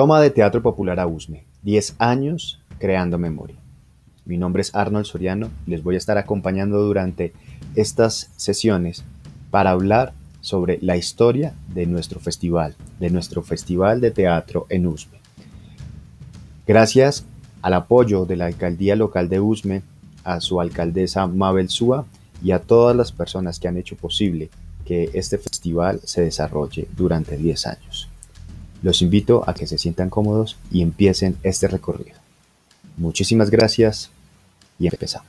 Toma de Teatro Popular a Usme. 10 años creando memoria. Mi nombre es Arnold Soriano y les voy a estar acompañando durante estas sesiones para hablar sobre la historia de nuestro festival, de nuestro festival de teatro en Usme. Gracias al apoyo de la alcaldía local de Usme, a su alcaldesa Mabel Súa y a todas las personas que han hecho posible que este festival se desarrolle durante 10 años. Los invito a que se sientan cómodos y empiecen este recorrido. Muchísimas gracias y empezamos.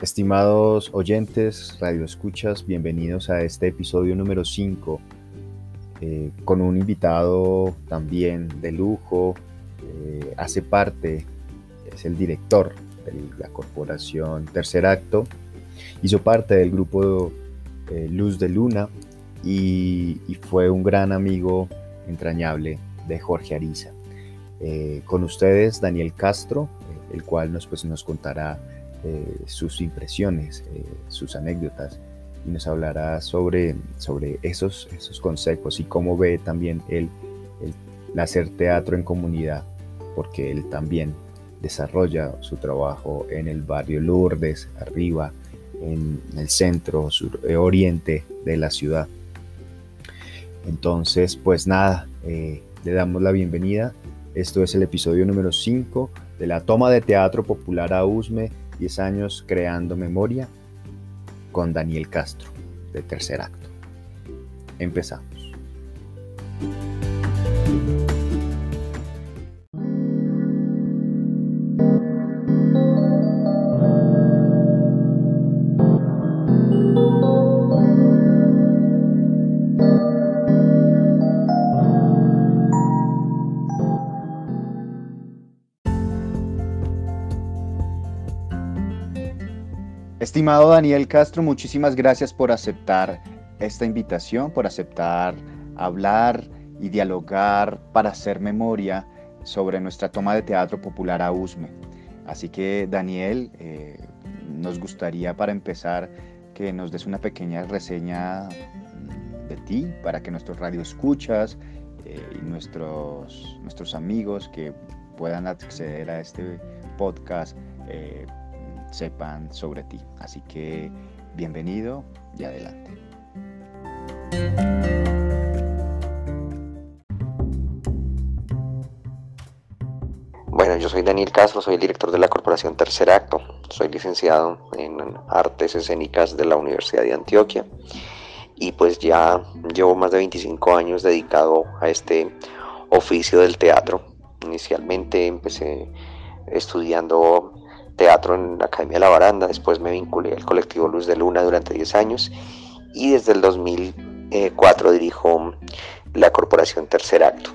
Estimados oyentes, radioescuchas, bienvenidos a este episodio número 5 eh, con un invitado también de lujo, eh, hace parte, es el director de la corporación Tercer Acto, hizo parte del grupo eh, Luz de Luna y, fue un gran amigo entrañable de Jorge Ariza. Eh, con ustedes Daniel Castro, el cual nos, pues, nos contará sus impresiones, sus anécdotas y nos hablará sobre, sobre esos, esos consejos y cómo ve también el, el hacer teatro en comunidad porque él también desarrolla su trabajo en el barrio Lourdes, arriba, en el centro, sur, eh, oriente de la ciudad. Entonces, pues nada, eh, le damos la bienvenida. Esto es el episodio número 5 de la toma de teatro popular a Usme, 10 años creando memoria, con Daniel Castro, de tercer acto. Empezamos. Estimado Daniel Castro, muchísimas gracias por aceptar esta invitación, por aceptar hablar y dialogar para hacer memoria sobre nuestra toma de teatro popular a USME. Así que Daniel, eh, nos gustaría para empezar que nos des una pequeña reseña de ti para que nuestros radioescuchas eh, y nuestros, nuestros amigos que puedan acceder a este podcast eh, sepan sobre ti. Así que bienvenido y adelante. Bueno, yo soy Daniel Castro, soy el director de la Corporación Tercer Acto, soy licenciado en Artes Escénicas de la Universidad de Antioquia y pues ya llevo más de 25 años dedicado a este oficio del teatro. Inicialmente empecé estudiando teatro en la Academia de la Baranda, después me vinculé al colectivo Luz de Luna durante 10 años y desde el 2004 dirijo la Corporación Tercer Acto.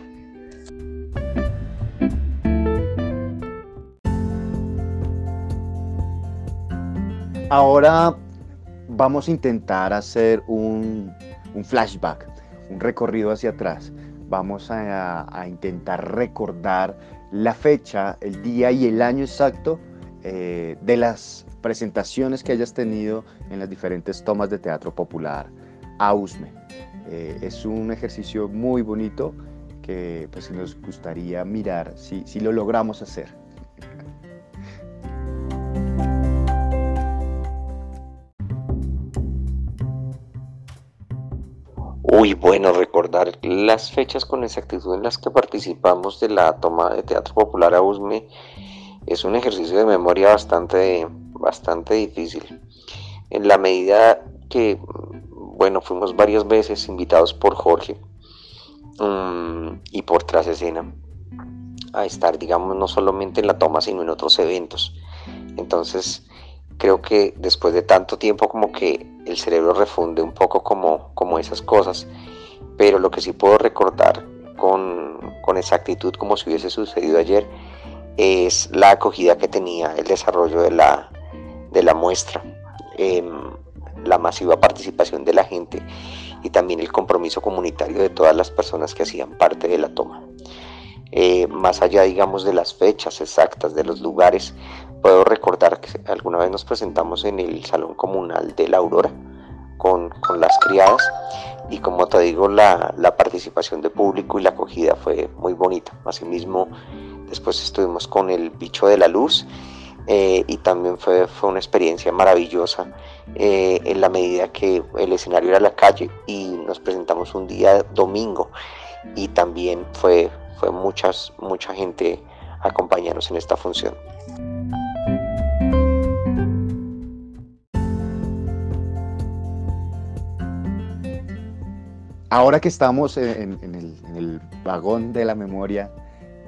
Ahora vamos a intentar hacer un, flashback, un recorrido hacia atrás. Vamos a, a intentar recordar la fecha, el día y el año exacto eh, de las presentaciones que hayas tenido en las diferentes tomas de teatro popular a USME. Eh, es un ejercicio muy bonito que pues, nos gustaría mirar si, si lo logramos hacer. Uy, bueno, recordar las fechas con exactitud en las que participamos de la toma de Teatro Popular a USME es un ejercicio de memoria bastante, bastante difícil. En la medida que, bueno, fuimos varias veces invitados por Jorge mm, y por tras escena a estar, digamos, no solamente en la toma, sino en otros eventos. Entonces, creo que después de tanto tiempo como que el cerebro refunde un poco como, como esas cosas, pero lo que sí puedo recordar con, con exactitud como si hubiese sucedido ayer es la acogida que tenía el desarrollo de la, de la muestra, em, la masiva participación de la gente y también el compromiso comunitario de todas las personas que hacían parte de la toma. eh, más allá, digamos, de las fechas exactas, de los lugares, puedo recordar que alguna vez nos presentamos en el Salón Comunal de la Aurora con, con las criadas y como te digo, la, la, participación de público y la acogida fue muy bonita. Asimismo, después estuvimos con el bicho de la luz eh, y también fue, fue, una experiencia maravillosa eh, en la medida que el escenario era la calle y nos presentamos un día domingo y también fue, fue muchas, mucha gente acompañarnos en esta función. Ahora que estamos en, el, vagón de la memoria,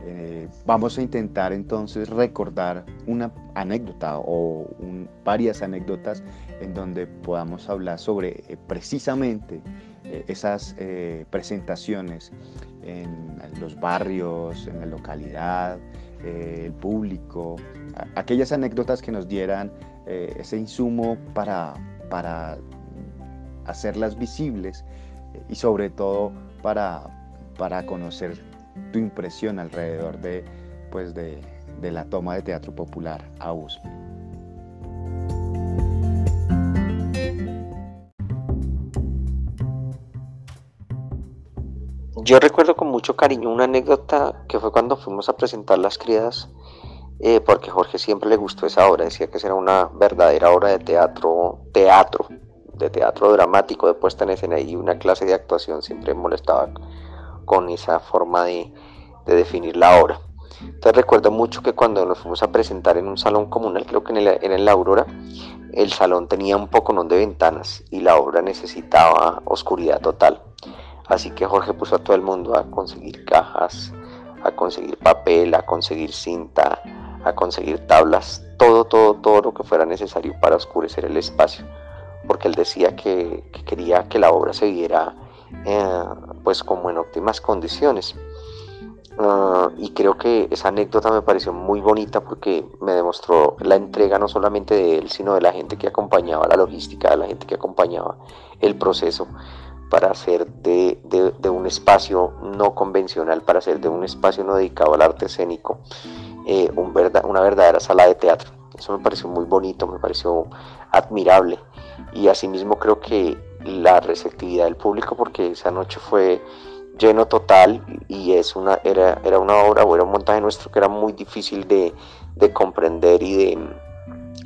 eh, vamos a intentar entonces recordar una anécdota o varias anécdotas en donde podamos hablar sobre eh, precisamente eh, esas presentaciones en, los barrios, en la localidad, el público, aquellas anécdotas que nos dieran ese insumo para, para hacerlas visibles y sobre todo para, para conocer tu impresión alrededor de, pues de, de la toma de teatro popular a USP. Yo recuerdo con mucho cariño una anécdota que fue cuando fuimos a presentar Las Criadas, eh, porque Jorge siempre le gustó esa obra, decía que era una verdadera obra de teatro, teatro, de teatro dramático, de puesta en escena y una clase de actuación, siempre molestaba con esa forma de, definir la obra. Entonces recuerdo mucho que cuando nos fuimos a presentar en un salón comunal, creo que en el, en la Aurora, el salón tenía un poco de ventanas y la obra necesitaba oscuridad total. Así que Jorge puso a todo el mundo a conseguir cajas, a conseguir papel, a conseguir cinta, a conseguir tablas, todo, todo, todo lo que fuera necesario para oscurecer el espacio porque él decía que, quería que la obra se viera eh, pues como en óptimas condiciones. Ah, y creo que esa anécdota me pareció muy bonita porque me demostró la entrega no solamente de él, sino de la gente que acompañaba la logística, de la gente que acompañaba el proceso para hacer de, un espacio no convencional, para hacer de un espacio no dedicado al arte escénico, eh, una verdadera sala de teatro. Eso me pareció muy bonito, me pareció admirable y asimismo creo que la receptividad del público porque esa noche fue lleno total y es una, era, era una obra o era un montaje nuestro que era muy difícil de, comprender y de,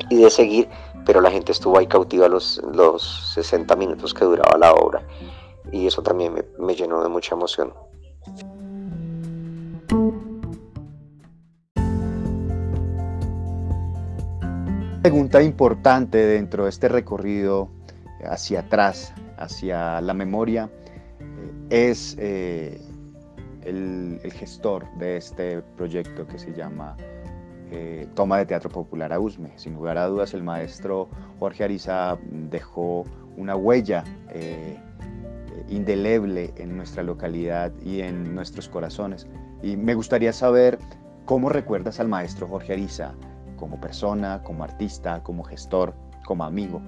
y de seguir, pero la gente estuvo ahí cautiva los, los 60 minutos que duraba la obra y eso también me, me llenó de mucha emoción. pregunta importante dentro de este recorrido hacia atrás, hacia la memoria, eh, es eh, el, gestor de este proyecto que se llama eh, Toma de Teatro Popular a USME. Sin lugar a dudas, el maestro Jorge Ariza dejó una huella indeleble en nuestra localidad y en nuestros corazones. Y me gustaría saber cómo recuerdas al maestro Jorge Ariza, como persona, como artista, como gestor, como amigo.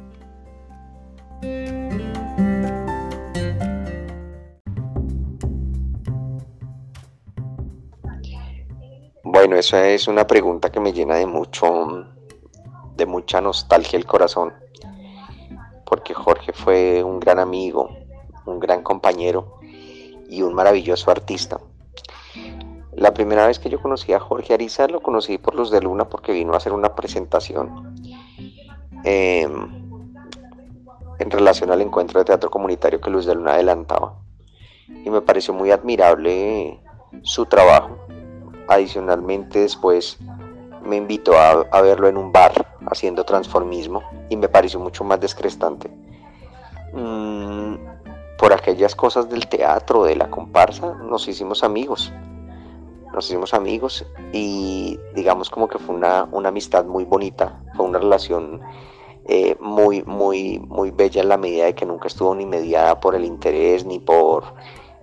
Bueno, esa es una pregunta que me llena de mucho, de mucha nostalgia el corazón, porque Jorge fue un gran amigo, un gran compañero y un maravilloso artista. La primera vez que yo conocí a Jorge Ariza lo conocí por Luz de Luna porque vino a hacer una presentación em, en relación al encuentro de teatro comunitario que Luz de Luna adelantaba. Y me pareció muy admirable su trabajo. Adicionalmente después me invitó a, verlo en un bar haciendo transformismo y me pareció mucho más descrestante. Mm, por aquellas cosas del teatro, de la comparsa, nos hicimos amigos nos hicimos amigos y digamos como que fue una, amistad muy bonita, fue una relación eh, muy, muy, muy bella en la medida de que nunca estuvo ni mediada por el interés ni por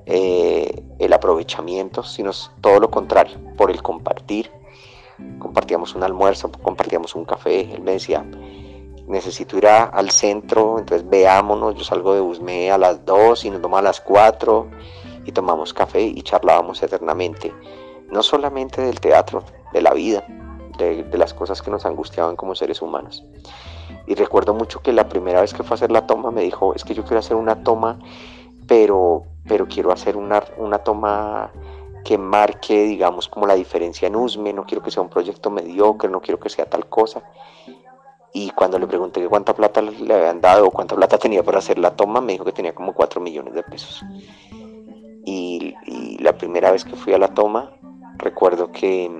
eh, el aprovechamiento, sino todo lo contrario, por el compartir. Compartíamos un almuerzo, compartíamos un café, él me decía, necesito ir al centro, entonces veámonos, yo salgo de Usme a las 2 y nos tomamos a las 4 y tomamos café y charlábamos eternamente no solamente del teatro, de la vida, de, las cosas que nos angustiaban como seres humanos. Y recuerdo mucho que la primera vez que fue a hacer la toma me dijo, es que yo quiero hacer una toma, pero, pero quiero hacer una, una toma que marque, digamos, como la diferencia en USME, no quiero que sea un proyecto mediocre, no quiero que sea tal cosa. Y cuando le pregunté cuánta plata le habían dado o cuánta plata tenía para hacer la toma, me dijo que tenía como 4 millones de pesos. Y, la primera vez que fui a la toma, recuerdo que,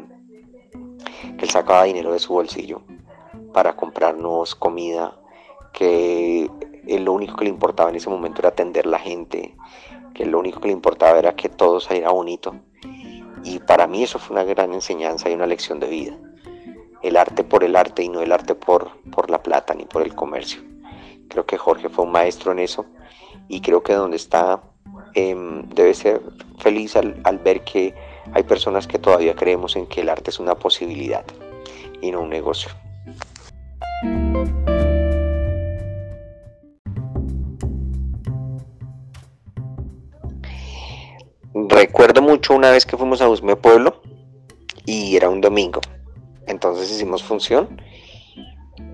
que él sacaba dinero de su bolsillo para comprarnos comida, que lo único que le importaba en ese momento era atender la gente, que lo único que le importaba era que todo saliera bonito. Y para mí eso fue una gran enseñanza y una lección de vida. El arte por el arte y no el arte por, por la plata ni por el comercio. Creo que Jorge fue un maestro en eso y creo que donde está em, debe ser feliz al, al ver que hay personas que todavía creemos en que el arte es una posibilidad y no un negocio. Recuerdo mucho una vez que fuimos a Usme Pueblo y era un domingo. Entonces hicimos función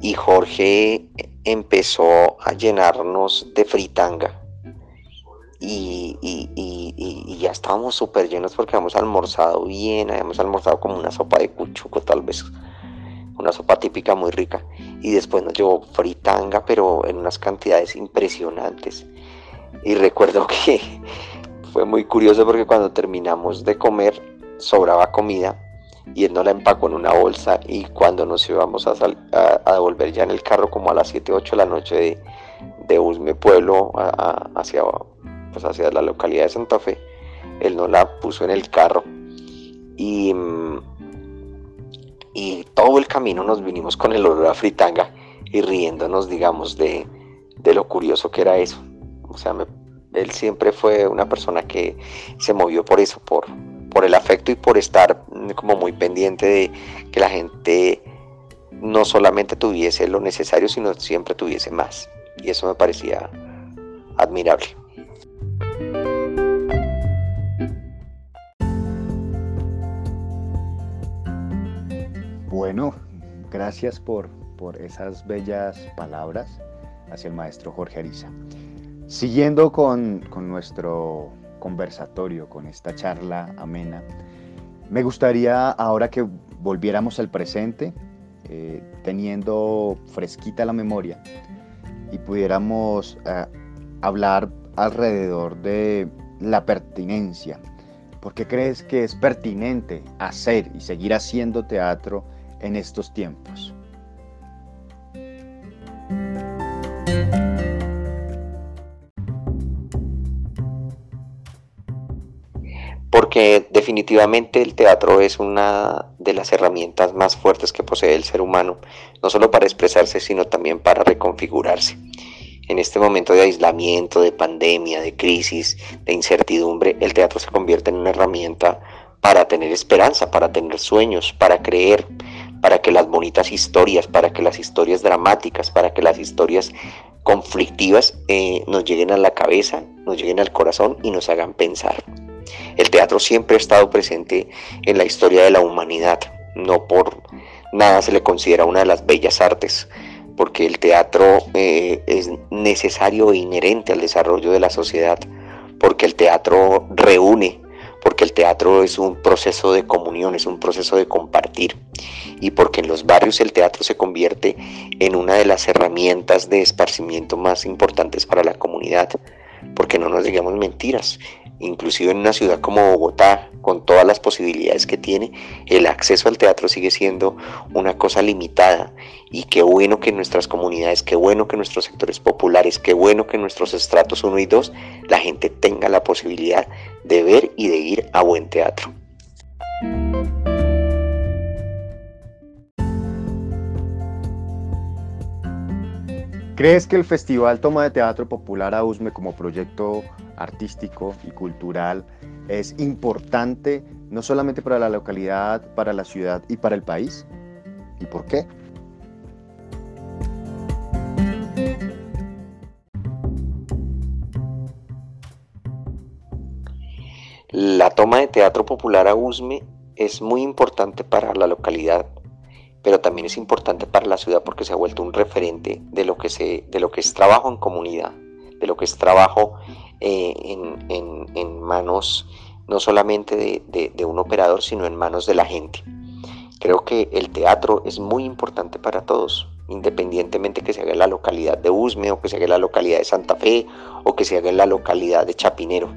y Jorge empezó a llenarnos de fritanga. Y, ya estábamos súper llenos porque habíamos almorzado bien, habíamos almorzado como una sopa de cuchuco tal vez, una sopa típica muy rica. Y después nos llevó fritanga, pero en unas cantidades impresionantes. Y recuerdo que fue muy curioso porque cuando terminamos de comer sobraba comida y él no la empacó en una bolsa y cuando nos íbamos a, a, volver ya en el carro como a las 7, 8 de la noche de, de Usme Pueblo hacia, pues hacia la localidad de Santa Fe, él no la puso en el carro y, y todo el camino nos vinimos con el olor a fritanga y riéndonos digamos de, de lo curioso que era eso. O sea, me él siempre fue una persona que se movió por eso, por, por el afecto y por estar como muy pendiente de que la gente no solamente tuviese lo necesario, sino siempre tuviese más. Y eso me parecía admirable. Bueno, gracias por, por esas bellas palabras hacia el maestro Jorge Ariza. Siguiendo con, nuestro conversatorio, con esta charla amena, me gustaría ahora que volviéramos al presente, eh, teniendo fresquita la memoria, y pudiéramos eh, hablar alrededor de la pertinencia. ¿Por qué crees que es pertinente hacer y seguir haciendo teatro en estos tiempos? porque definitivamente el teatro es una de las herramientas más fuertes que posee el ser humano, no solo para expresarse, sino también para reconfigurarse. En este momento de aislamiento, de pandemia, de crisis, de incertidumbre, el teatro se convierte en una herramienta para tener esperanza, para tener sueños, para creer, para que las bonitas historias, para que las historias dramáticas, para que las historias conflictivas eh, nos lleguen a la cabeza, nos lleguen al corazón y nos hagan pensar. El teatro siempre ha estado presente en la historia de la humanidad, no por nada se le considera una de las bellas artes, porque el teatro eh, es necesario e inherente al desarrollo de la sociedad, porque el teatro reúne, porque el teatro es un proceso de comunión, es un proceso de compartir, y porque en los barrios el teatro se convierte en una de las herramientas de esparcimiento más importantes para la comunidad, porque no nos digamos mentiras, inclusive en una ciudad como Bogotá, con todas las posibilidades que tiene, el acceso al teatro sigue siendo una cosa limitada. Y qué bueno que nuestras comunidades, qué bueno que nuestros sectores populares, qué bueno que nuestros estratos 1 y 2, la gente tenga la posibilidad de ver y de ir a buen teatro. ¿Crees que el Festival Toma de Teatro Popular AUSME como proyecto artístico y cultural es importante no solamente para la localidad, para la ciudad y para el país? ¿Y por qué? La toma de teatro popular a USME es muy importante para la localidad, pero también es importante para la ciudad porque se ha vuelto un referente de lo que, se, de lo que es trabajo en comunidad, de lo que es trabajo eh, en, manos no solamente de, un operador, sino en manos de la gente. Creo que el teatro es muy importante para todos, independientemente que se haga en la localidad de Usme o que se haga en la localidad de Santa Fe o que se haga en la localidad de Chapinero,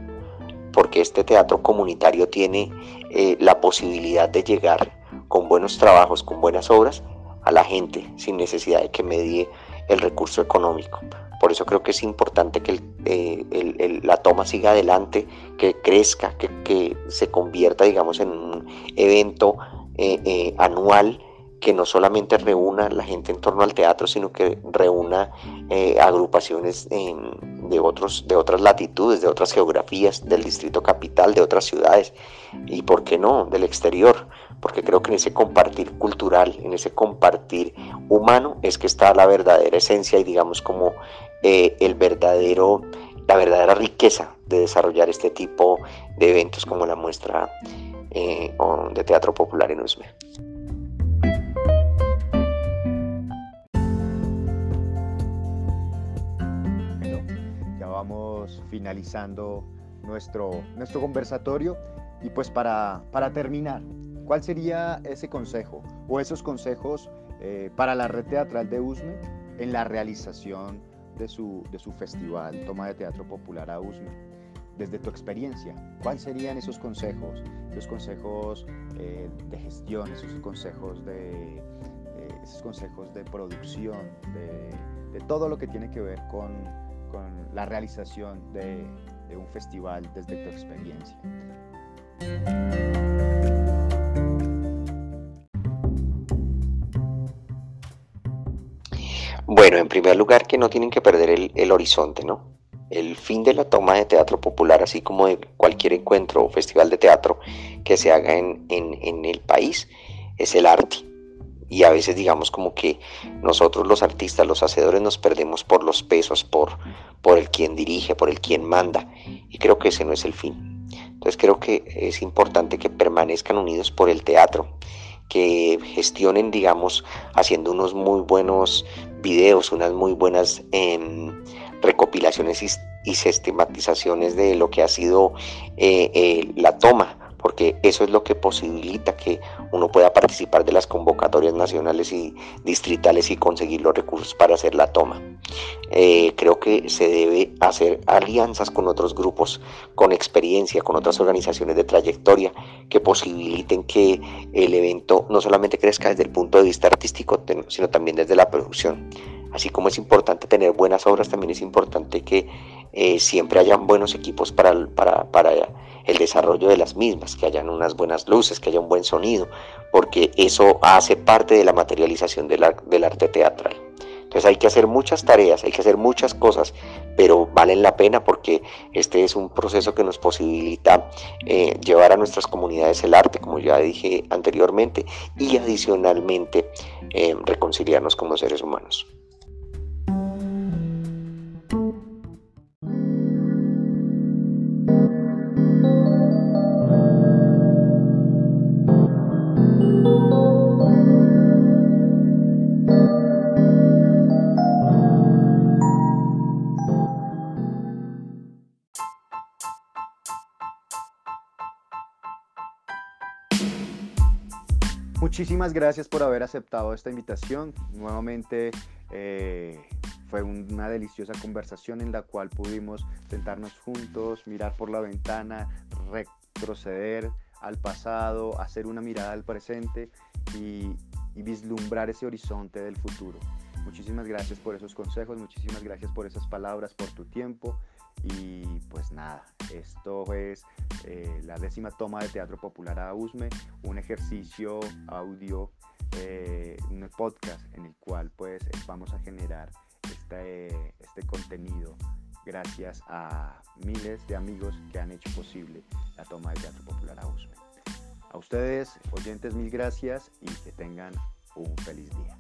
porque este teatro comunitario tiene eh, la posibilidad de llegar con buenos trabajos, con buenas obras a la gente sin necesidad de que medie el recurso económico. Por eso creo que es importante que eh, la toma siga adelante, que crezca, que, se convierta, digamos, en un evento eh, anual que no solamente reúna la gente en torno al teatro, sino que reúna eh, agrupaciones de, otros, de otras latitudes, de otras geografías, del distrito capital, de otras ciudades y, ¿por qué no?, del exterior, porque creo que en ese compartir cultural, en ese compartir humano, es que está la verdadera esencia y digamos como eh, el verdadero, la verdadera riqueza de desarrollar este tipo de eventos como la muestra eh, de teatro popular en Usme. finalizando nuestro, nuestro conversatorio. Y pues para, para terminar, ¿cuál sería ese consejo o esos consejos eh, para la red teatral de USME en la realización de su, de su festival Toma de Teatro Popular a USME? Desde tu experiencia, ¿cuáles serían esos consejos? Esos consejos eh, de gestión, esos consejos de, eh, esos consejos de producción, de, de todo lo que tiene que ver con, con la realización de, un festival desde tu experiencia. Bueno, en primer lugar que no tienen que perder el, horizonte, ¿no? El fin de la toma de teatro popular, así como de cualquier encuentro o festival de teatro que se haga en, en el país, es el arte y a veces digamos como que nosotros los artistas, los hacedores nos perdemos por los pesos, por, por el quien dirige, por el quien manda y creo que ese no es el fin. Entonces creo que es importante que permanezcan unidos por el teatro, que gestionen digamos haciendo unos muy buenos videos, unas muy buenas em, recopilaciones y, sistematizaciones de lo que ha sido eh, eh, la toma porque eso es lo que posibilita que uno pueda participar de las convocatorias nacionales y distritales y conseguir los recursos para hacer la toma. Eh, creo que se debe hacer alianzas con otros grupos con experiencia, con otras organizaciones de trayectoria que posibiliten que el evento no solamente crezca desde el punto de vista artístico, sino también desde la producción. Así como es importante tener buenas obras, también es importante que eh, siempre hayan buenos equipos para, para, para el desarrollo de las mismas, que hayan unas buenas luces, que haya un buen sonido, porque eso hace parte de la materialización del, arte teatral. Entonces hay que hacer muchas tareas, hay que hacer muchas cosas, pero valen la pena porque este es un proceso que nos posibilita eh, llevar a nuestras comunidades el arte, como ya dije anteriormente, y adicionalmente eh, reconciliarnos como seres humanos. Muchísimas gracias por haber aceptado esta invitación. Nuevamente eh, fue una deliciosa conversación en la cual pudimos sentarnos juntos, mirar por la ventana, retroceder al pasado, hacer una mirada al presente y, y vislumbrar ese horizonte del futuro. Muchísimas gracias por esos consejos, muchísimas gracias por esas palabras, por tu tiempo. Y pues nada, esto es eh, la décima toma de Teatro Popular a USME, un ejercicio audio, eh, un podcast en el cual pues vamos a generar este, este contenido gracias a miles de amigos que han hecho posible la toma de Teatro Popular a USME. A ustedes, oyentes, mil gracias y que tengan un feliz día.